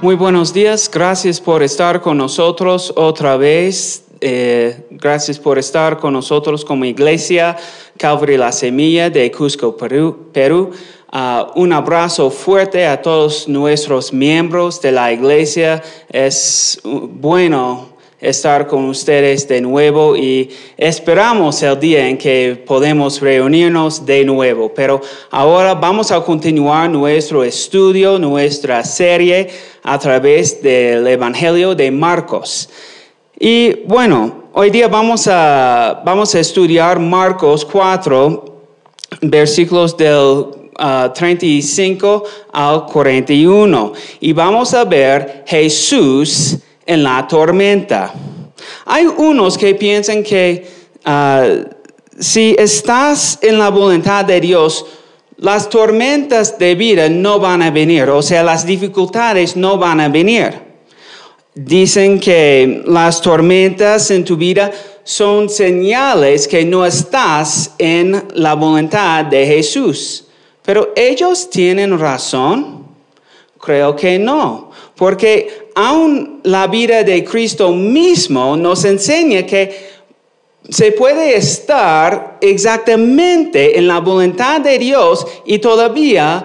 Muy buenos días, gracias por estar con nosotros otra vez. Eh, gracias por estar con nosotros como iglesia Calvary La Semilla de Cusco, Perú. Perú. Ah, un abrazo fuerte a todos nuestros miembros de la iglesia. Es uh, bueno estar con ustedes de nuevo y esperamos el día en que podemos reunirnos de nuevo. Pero ahora vamos a continuar nuestro estudio, nuestra serie a través del Evangelio de Marcos. Y bueno, hoy día vamos a, vamos a estudiar Marcos 4, versículos del 35 ah, al 41. Y vamos a ver Jesús en la tormenta. Hay unos que piensan que ah, si estás en la voluntad de Dios, las tormentas de vida no van a venir, o sea, las dificultades no van a venir. Dicen que las tormentas en tu vida son señales que no estás en la voluntad de Jesús. Pero ellos tienen razón. Creo que no, porque aún la vida de Cristo mismo nos enseña que se puede estar exactamente en la voluntad de Dios y todavía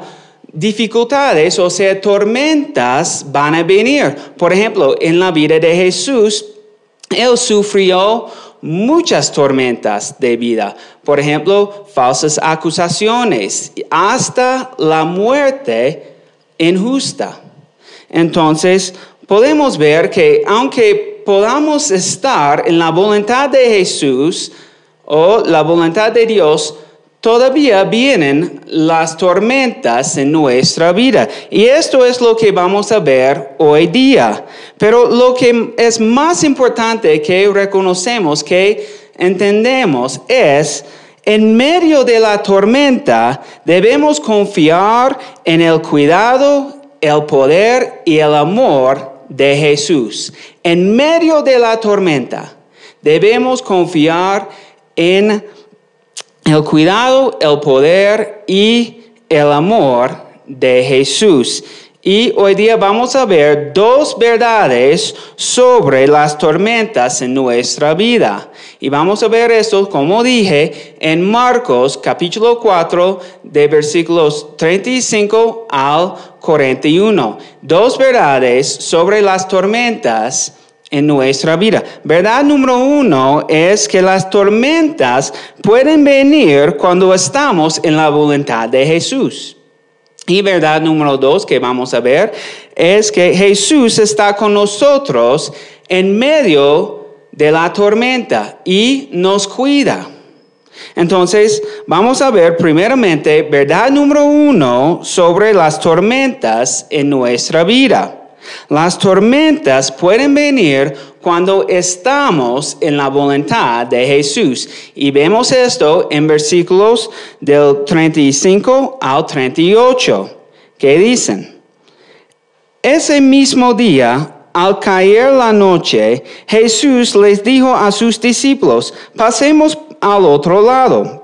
dificultades, o sea, tormentas van a venir. Por ejemplo, en la vida de Jesús, Él sufrió muchas tormentas de vida. Por ejemplo, falsas acusaciones, hasta la muerte injusta. Entonces, podemos ver que aunque podamos estar en la voluntad de Jesús o la voluntad de Dios, todavía vienen las tormentas en nuestra vida. Y esto es lo que vamos a ver hoy día. Pero lo que es más importante que reconocemos, que entendemos, es en medio de la tormenta debemos confiar en el cuidado, el poder y el amor de Jesús. En medio de la tormenta debemos confiar en el cuidado, el poder y el amor de Jesús. Y hoy día vamos a ver dos verdades sobre las tormentas en nuestra vida. Y vamos a ver esto, como dije, en Marcos capítulo 4 de versículos 35 al 41. Dos verdades sobre las tormentas en nuestra vida. Verdad número uno es que las tormentas pueden venir cuando estamos en la voluntad de Jesús. Y verdad número dos que vamos a ver es que Jesús está con nosotros en medio de la tormenta y nos cuida. Entonces, vamos a ver primeramente verdad número uno sobre las tormentas en nuestra vida. Las tormentas pueden venir cuando estamos en la voluntad de Jesús. Y vemos esto en versículos del 35 al 38, que dicen, ese mismo día, al caer la noche, Jesús les dijo a sus discípulos, pasemos al otro lado.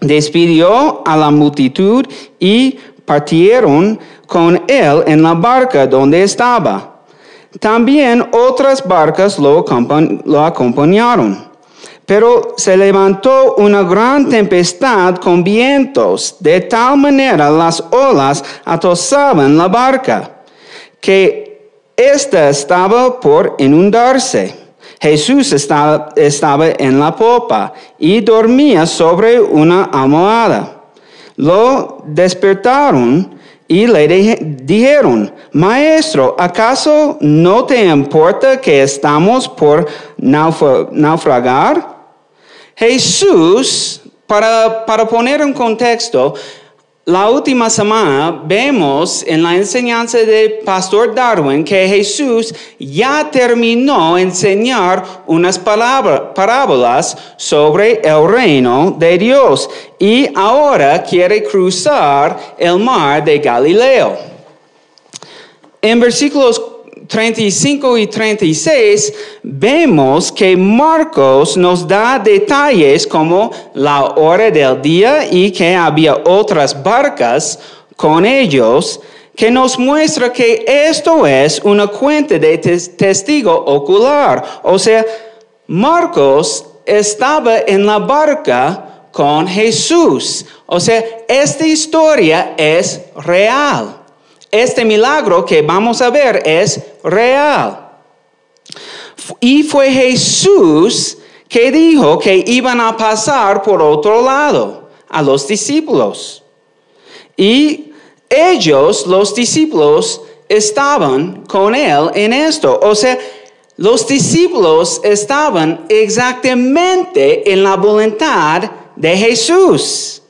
Despidió a la multitud y partieron con él en la barca donde estaba. También otras barcas lo, acompañaron. Pero se levantó una gran tempestad con vientos, de tal manera las olas atosaban la barca, que ésta estaba por inundarse. Jesús estaba, estaba en la popa y dormía sobre una almohada. Lo despertaron y le dijeron, Maestro, ¿acaso no te importa que estamos por naufragar? Jesús, para, para poner en contexto, la última semana vemos en la enseñanza de Pastor Darwin que Jesús ya terminó enseñar unas parábolas sobre el reino de Dios y ahora quiere cruzar el mar de Galileo. En versículos 35 y 36 vemos que Marcos nos da detalles como la hora del día y que había otras barcas con ellos que nos muestra que esto es una cuenta de testigo ocular. O sea, Marcos estaba en la barca con Jesús. O sea, esta historia es real. Este milagro que vamos a ver es real. Y fue Jesús que dijo que iban a pasar por otro lado a los discípulos. Y ellos, los discípulos, estaban con él en esto. O sea, los discípulos estaban exactamente en la voluntad de Jesús.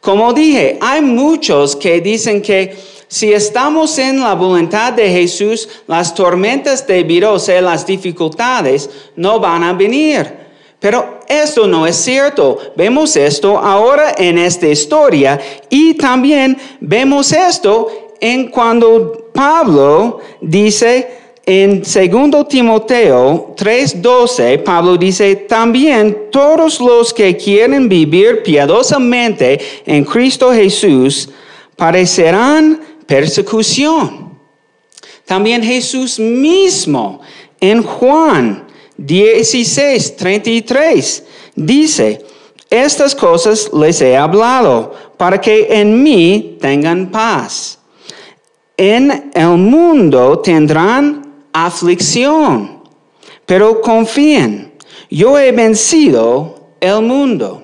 Como dije, hay muchos que dicen que si estamos en la voluntad de Jesús, las tormentas de virus, las dificultades, no van a venir. Pero esto no es cierto. Vemos esto ahora en esta historia y también vemos esto en cuando Pablo dice en 2 Timoteo 3:12, Pablo dice, también todos los que quieren vivir piadosamente en Cristo Jesús parecerán persecución. También Jesús mismo en Juan 16, 33 dice, estas cosas les he hablado para que en mí tengan paz. En el mundo tendrán aflicción, pero confíen, yo he vencido el mundo.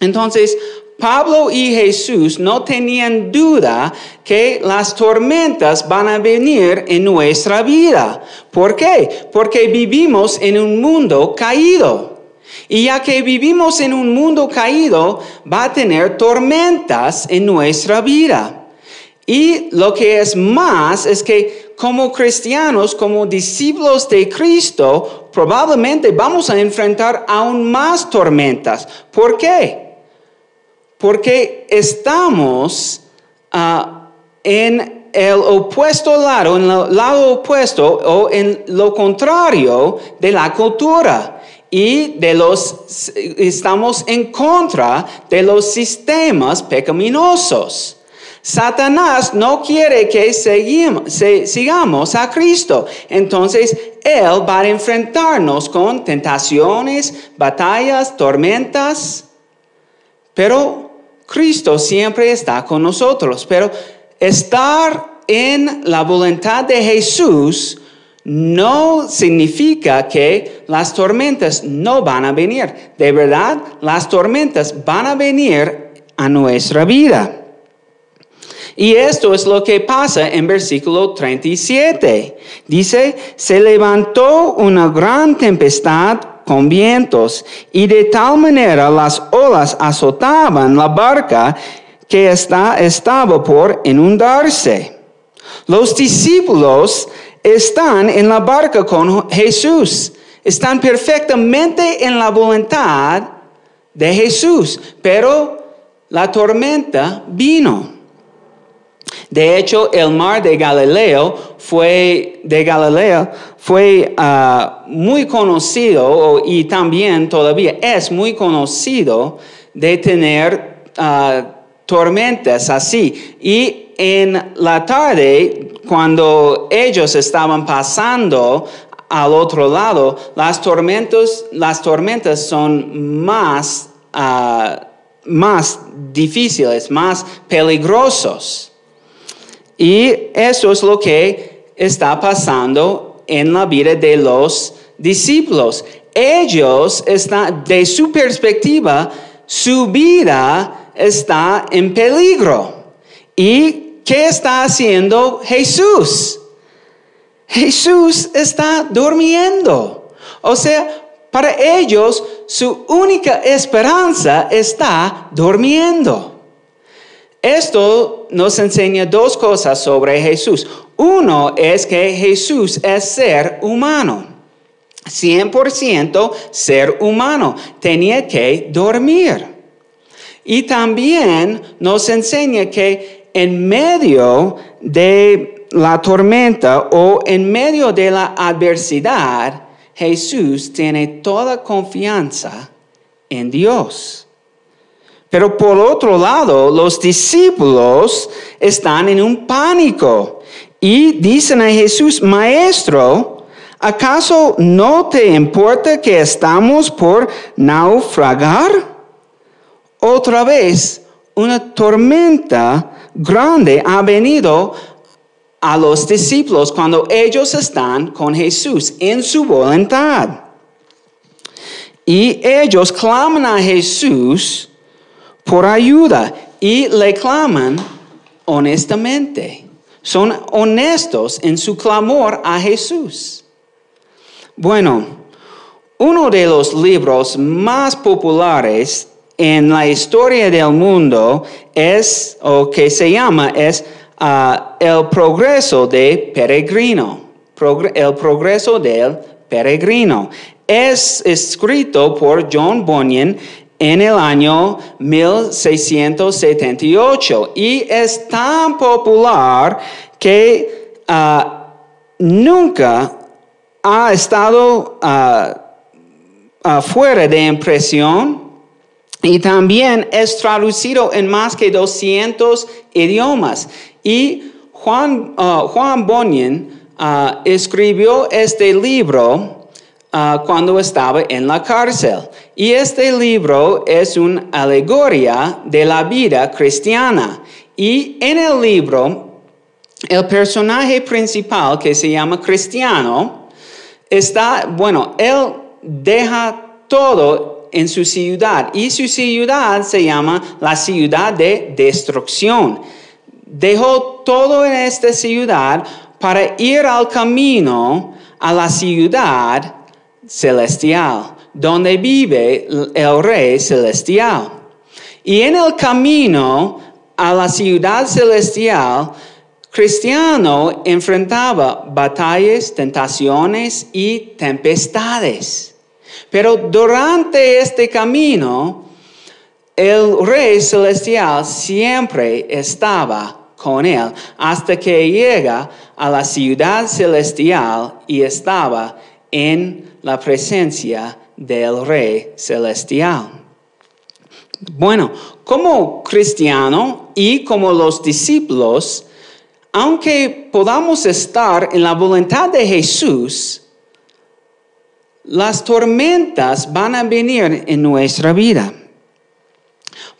Entonces, Pablo y Jesús no tenían duda que las tormentas van a venir en nuestra vida. ¿Por qué? Porque vivimos en un mundo caído. Y ya que vivimos en un mundo caído, va a tener tormentas en nuestra vida. Y lo que es más es que como cristianos, como discípulos de Cristo, probablemente vamos a enfrentar aún más tormentas. ¿Por qué? Porque estamos ah, en el opuesto lado, en el lado opuesto o en lo contrario de la cultura y de los estamos en contra de los sistemas pecaminosos. Satanás no quiere que sigamos a Cristo. Entonces, Él va a enfrentarnos con tentaciones, batallas, tormentas. Pero Cristo siempre está con nosotros, pero estar en la voluntad de Jesús no significa que las tormentas no van a venir. De verdad, las tormentas van a venir a nuestra vida. Y esto es lo que pasa en versículo 37. Dice, se levantó una gran tempestad con vientos, y de tal manera las olas azotaban la barca que está, estaba por inundarse. Los discípulos están en la barca con Jesús, están perfectamente en la voluntad de Jesús, pero la tormenta vino. De hecho, el mar de Galileo fue, de Galileo fue ah, muy conocido y también todavía es muy conocido de tener ah, tormentas así. Y en la tarde, cuando ellos estaban pasando al otro lado, las tormentas, las tormentas son más, ah, más difíciles, más peligrosos. Y eso es lo que está pasando en la vida de los discípulos. Ellos están, de su perspectiva, su vida está en peligro. ¿Y qué está haciendo Jesús? Jesús está durmiendo. O sea, para ellos su única esperanza está durmiendo. Esto nos enseña dos cosas sobre Jesús. Uno es que Jesús es ser humano. 100% ser humano. Tenía que dormir. Y también nos enseña que en medio de la tormenta o en medio de la adversidad, Jesús tiene toda confianza en Dios. Pero por otro lado, los discípulos están en un pánico y dicen a Jesús, Maestro, ¿acaso no te importa que estamos por naufragar? Otra vez, una tormenta grande ha venido a los discípulos cuando ellos están con Jesús en su voluntad. Y ellos claman a Jesús por ayuda y le claman honestamente. Son honestos en su clamor a Jesús. Bueno, uno de los libros más populares en la historia del mundo es, o que se llama, es uh, El progreso de peregrino. el progreso del peregrino. Es escrito por John Bunyan en el año 1678 y es tan popular que uh, nunca ha estado uh, fuera de impresión y también es traducido en más que 200 idiomas. Y Juan, uh, Juan escribió este libro uh, cuando estaba en la cárcel. Y este libro es una alegoría de la vida cristiana. Y en el libro, el personaje principal que se llama Cristiano está, bueno, él deja todo en su ciudad y su ciudad se llama la ciudad de destrucción. Dejó todo en esta ciudad para ir al camino a la ciudad celestial, donde vive el rey celestial. Y en el camino a la ciudad celestial, Cristiano enfrentaba batallas, tentaciones y tempestades. Pero durante este camino, el Rey Celestial siempre estaba con él hasta que llega a la ciudad celestial y estaba en la presencia del Rey Celestial. Bueno, como cristiano y como los discípulos, aunque podamos estar en la voluntad de Jesús, las tormentas van a venir en nuestra vida.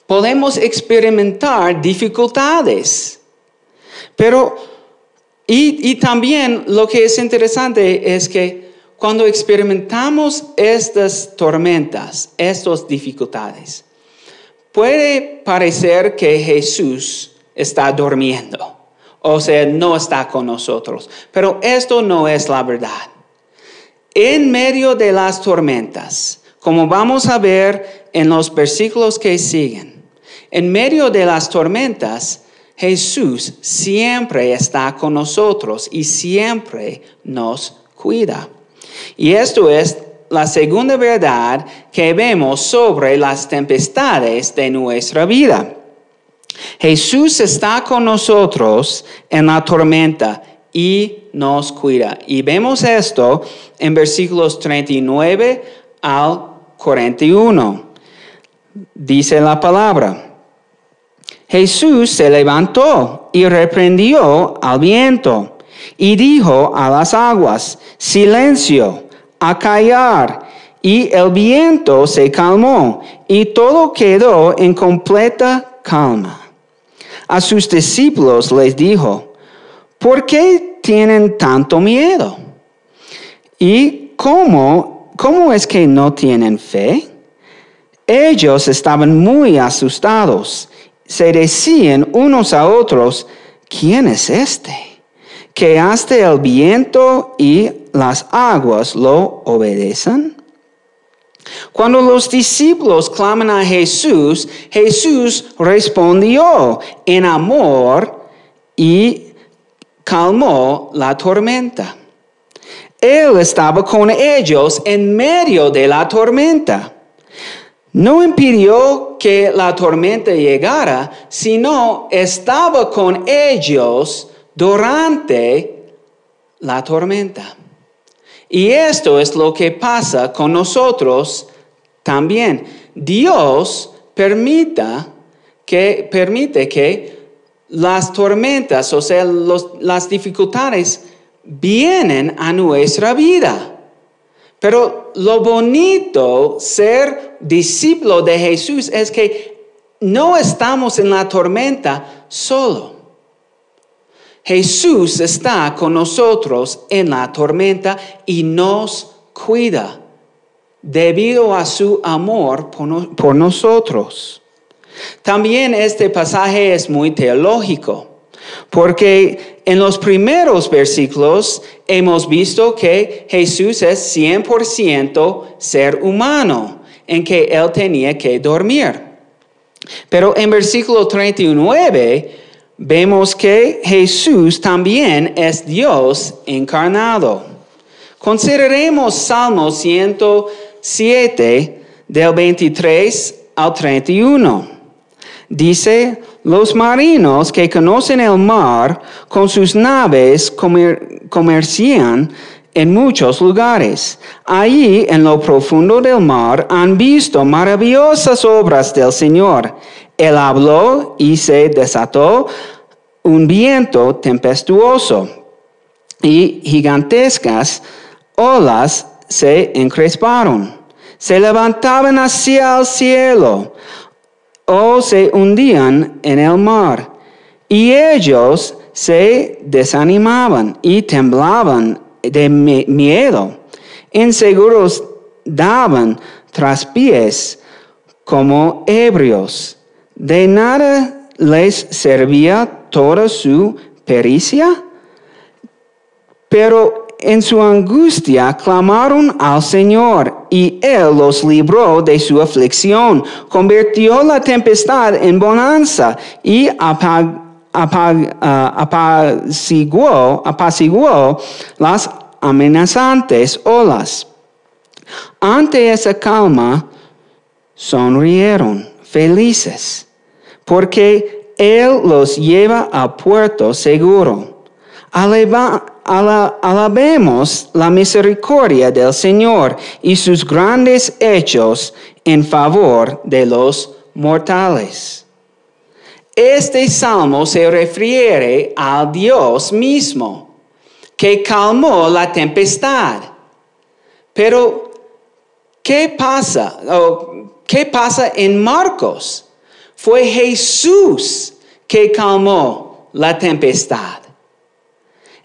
Podemos experimentar dificultades, pero, y, también lo que es interesante es que cuando experimentamos estas tormentas, estas dificultades, puede parecer que Jesús está durmiendo, o sea, no está con nosotros, pero esto no es la verdad en medio de las tormentas, como vamos a ver en los versículos que siguen, en medio de las tormentas, Jesús siempre está con nosotros y siempre nos cuida. Y esto es la segunda verdad que vemos sobre las tempestades de nuestra vida. Jesús está con nosotros en la tormenta y nos cuida. Y vemos esto en versículos 39 al 41. Dice la palabra. Jesús se levantó y reprendió al viento y dijo a las aguas, silencio, a callar. Y el viento se calmó y todo quedó en completa calma. A sus discípulos les dijo, ¿por qué tienen tanto miedo? ¿Y cómo, cómo es que no tienen fe? Ellos estaban muy asustados. Se decían unos a otros, ¿quién es este? Que hasta el viento y las aguas lo obedecen. Cuando los discípulos claman a Jesús, Jesús respondió en amor y calmó la tormenta. Él estaba con ellos en medio de la tormenta. No impidió que la tormenta llegara, sino estaba con ellos durante la tormenta. Y esto es lo que pasa con nosotros también. Dios permita que, permite que las tormentas, o sea, las dificultades, vienen a nuestra vida. Pero lo bonito ser discípulo de Jesús es que no estamos en la tormenta solo. Jesús está con nosotros en la tormenta y nos cuida debido a su amor por, nosotros. También este pasaje es muy teológico, porque en los primeros versículos hemos visto que Jesús es 100% ser humano, en que él tenía que dormir. Pero en versículo 39 vemos que Jesús también es Dios encarnado. Consideremos Salmo 107 del 23 al 31. Dice, los marinos que conocen el mar con sus naves comercian en muchos lugares. Allí, en lo profundo del mar, han visto maravillosas obras del Señor. Él habló y se desató un viento tempestuoso y gigantescas olas se encresparon. Se levantaban hacia el cielo o se hundían en el mar. Y ellos se desanimaban y temblaban de miedo. Inseguros daban traspiés como ebrios. De nada les servía toda su pericia, pero en su angustia clamaron al Señor y Él los libró de su aflicción, convirtió la tempestad en bonanza y apag, ah, apaciguó, apaciguó las amenazantes olas. Ante esa calma, sonrieron felices, porque Él los lleva a puerto seguro alabemos la misericordia del Señor y sus grandes hechos en favor de los mortales. Este salmo se refiere al Dios mismo, que calmó la tempestad. Pero, ¿qué pasa? ¿Qué pasa en Marcos? Fue Jesús que calmó la tempestad.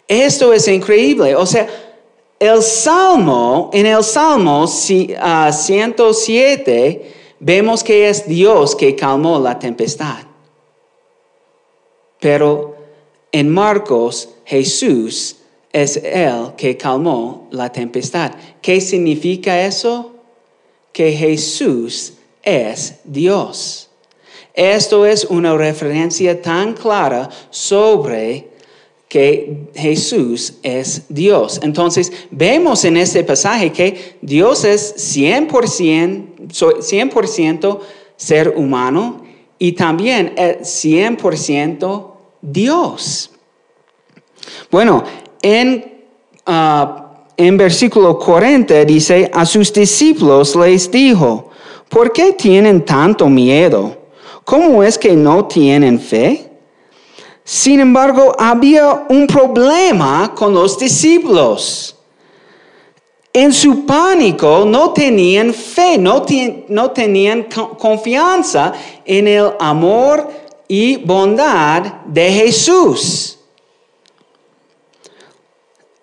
Esto es increíble. O sea, el Salmo, en el Salmo 107, ah, vemos que es Dios que calmó la tempestad. Pero en Marcos, Jesús es el que calmó la tempestad. ¿Qué significa eso? Que Jesús es Dios. Esto es una referencia tan clara sobre que Jesús es Dios. Entonces, vemos en este pasaje que Dios es 100%, 100% ser humano y también es 100% Dios. Bueno, en, ah, en versículo 40 dice, a sus discípulos les dijo, ¿por qué tienen tanto miedo? ¿Cómo es que no tienen fe? Sin embargo, había un problema con los discípulos. En su pánico no tenían fe, no, tenían confianza en el amor y bondad de Jesús.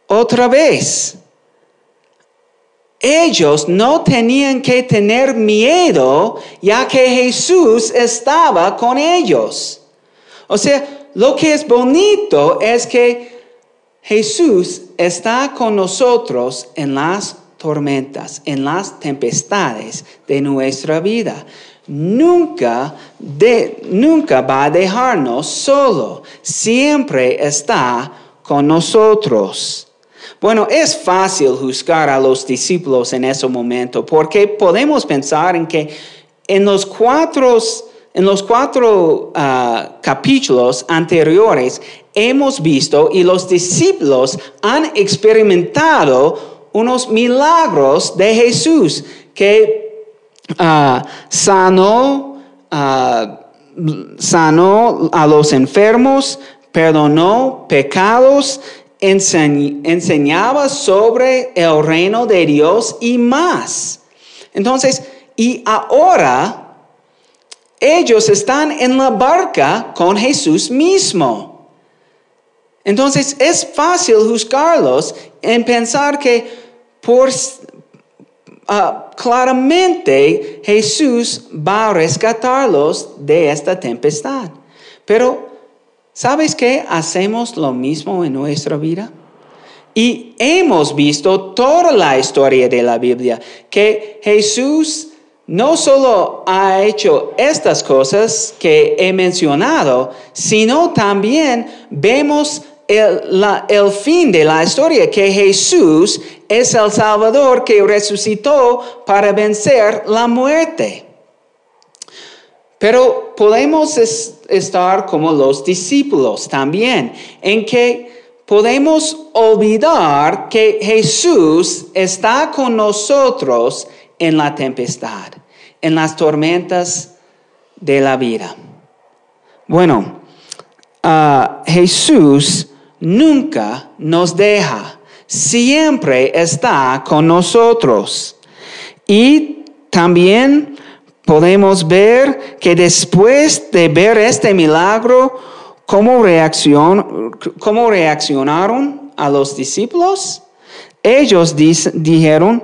Otra vez, ellos no tenían que tener miedo ya que Jesús estaba con ellos. O sea, lo que es bonito es que Jesús está con nosotros en las tormentas, en las tempestades de nuestra vida. Nunca, nunca va a dejarnos solo. Siempre está con nosotros. Bueno, es fácil juzgar a los discípulos en ese momento porque podemos pensar en que en los cuatro en los cuatro ah, capítulos anteriores hemos visto y los discípulos han experimentado unos milagros de Jesús que ah, sanó ah, sanó a los enfermos, perdonó pecados, enseñaba sobre el reino de Dios y más. Entonces, y ahora ellos están en la barca con Jesús mismo. Entonces es fácil juzgarlos en pensar que por ah, claramente Jesús va a rescatarlos de esta tempestad. Pero ¿sabes qué? Hacemos lo mismo en nuestra vida. Y hemos visto toda la historia de la Biblia, que Jesús no solo ha hecho estas cosas que he mencionado, sino también vemos el, el, fin de la historia, que Jesús es el Salvador que resucitó para vencer la muerte. Pero podemos estar como los discípulos también, en que podemos olvidar que Jesús está con nosotros en la tempestad, en las tormentas de la vida. Bueno, ah, Jesús nunca nos deja, siempre está con nosotros. Y también podemos ver que después de ver este milagro, ¿cómo, cómo reaccionaron a los discípulos? Ellos dijeron,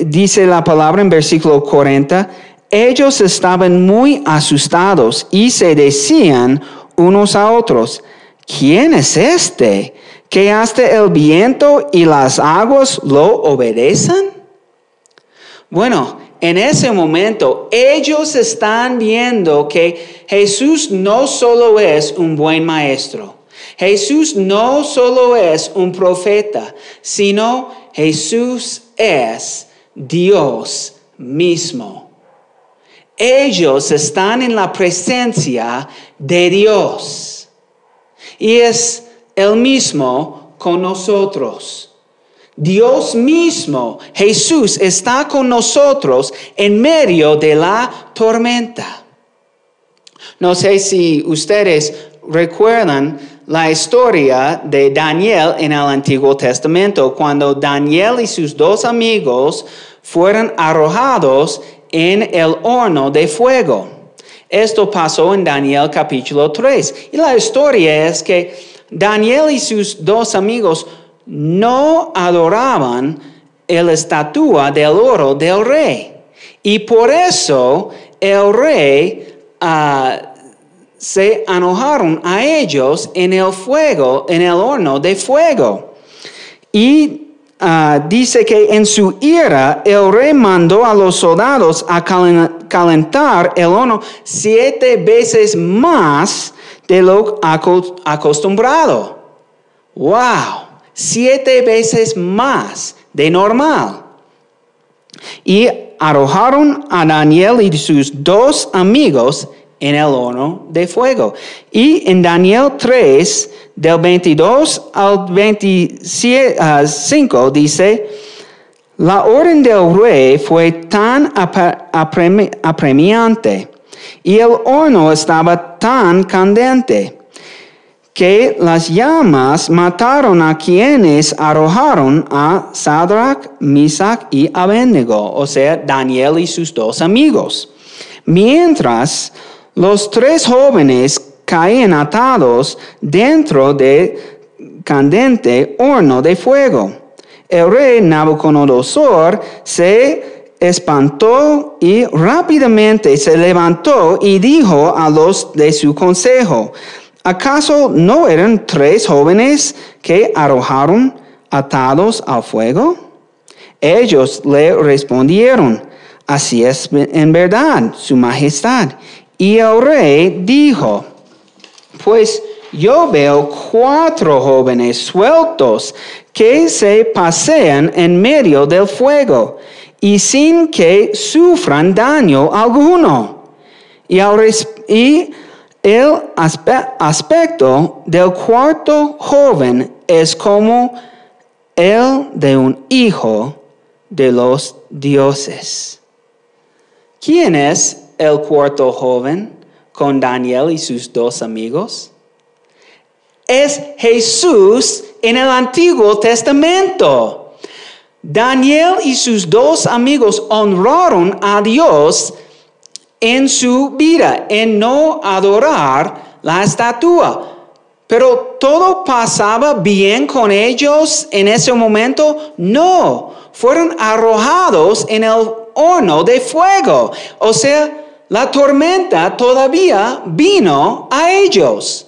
dice la palabra en versículo 40, ellos estaban muy asustados y se decían unos a otros, ¿quién es este que hasta el viento y las aguas lo obedecen? Bueno, en ese momento ellos están viendo que Jesús no solo es un buen maestro, Jesús no solo es un profeta, sino Jesús es Dios mismo. Ellos están en la presencia de Dios y es el mismo con nosotros. Dios mismo, Jesús, está con nosotros en medio de la tormenta. No sé si ustedes recuerdan la historia de Daniel en el Antiguo Testamento, cuando Daniel y sus dos amigos fueron arrojados en el horno de fuego. Esto pasó en Daniel capítulo 3. Y la historia es que Daniel y sus dos amigos no adoraban la estatua del oro del rey. Y por eso el rey uh, se enojaron a ellos en el fuego, en el horno de fuego. Y ah, dice que en su ira el rey mandó a los soldados a calentar el horno siete veces más de lo acostumbrado. ¡Wow! Siete veces más de normal. Y arrojaron a Daniel y sus dos amigos en el horno de fuego. Y en Daniel 3, del 22 al 25, dice, la orden del rey fue tan apremiante y el horno estaba tan candente que las llamas mataron a quienes arrojaron a Sadrach, Misach y Abednego, o sea, Daniel y sus dos amigos. Mientras los tres jóvenes caen atados dentro de candente horno de fuego. El rey Nabucodonosor se espantó y rápidamente se levantó y dijo a los de su consejo, ¿acaso no eran tres jóvenes que arrojaron atados al fuego? Ellos le respondieron, así es en verdad, su majestad. Y el rey dijo, pues yo veo cuatro jóvenes sueltos que se pasean en medio del fuego y sin que sufran daño alguno. Y, el aspecto del cuarto joven es como el de un hijo de los dioses. ¿Quién es el cuarto joven con Daniel y sus dos amigos? Es Jesús en el Antiguo Testamento. Daniel y sus dos amigos honraron a Dios en su vida, en no adorar la estatua. Pero todo pasaba bien con ellos en ese momento. No, fueron arrojados en el horno de fuego. O sea, la tormenta todavía vino a ellos.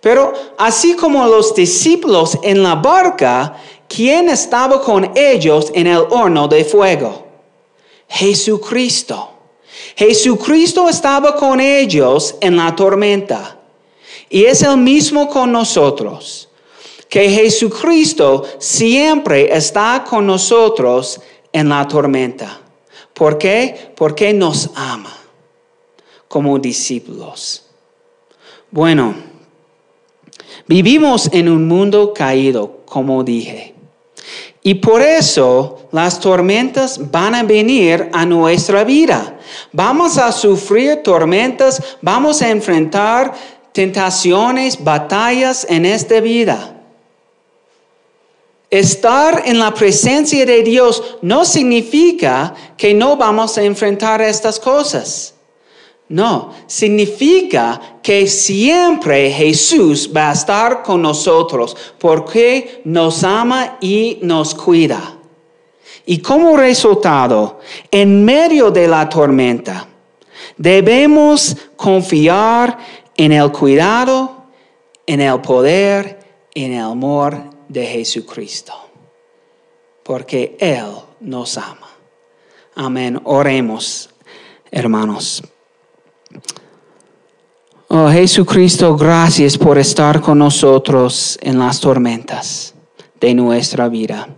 Pero así como los discípulos en la barca, ¿quién estaba con ellos en el horno de fuego? Jesucristo. Jesucristo estaba con ellos en la tormenta. Y es el mismo con nosotros. Que Jesucristo siempre está con nosotros en la tormenta. ¿Por qué? Porque nos ama como discípulos. Bueno, vivimos en un mundo caído, como dije. Y por eso las tormentas van a venir a nuestra vida. Vamos a sufrir tormentas, vamos a enfrentar tentaciones, batallas en esta vida. Estar en la presencia de Dios no significa que no vamos a enfrentar estas cosas. No, significa que siempre Jesús va a estar con nosotros porque nos ama y nos cuida. Y como resultado, en medio de la tormenta, debemos confiar en el cuidado, en el poder, en el amor de Jesucristo, porque Él nos ama. Amén. Oremos, hermanos. Oh Jesucristo, gracias por estar con nosotros en las tormentas de nuestra vida.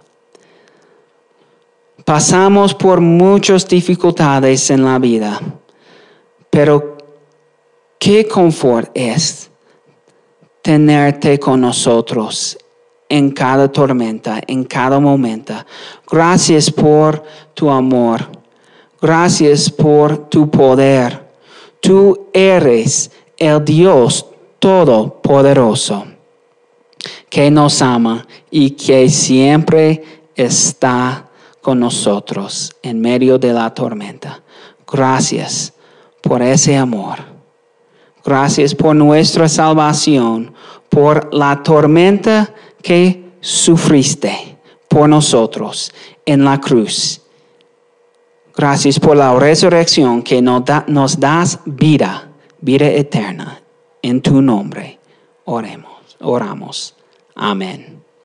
Pasamos por muchas dificultades en la vida, pero Qué confort es tenerte con nosotros en cada tormenta, en cada momento. Gracias por tu amor. Gracias por tu poder. Tú eres el Dios Todopoderoso que nos ama y que siempre está con nosotros en medio de la tormenta. Gracias por ese amor. Gracias por nuestra salvación, por la tormenta que sufriste por nosotros en la cruz. Gracias por la resurrección que nos, nos das vida, vida eterna. En tu nombre oremos, oramos. Amén.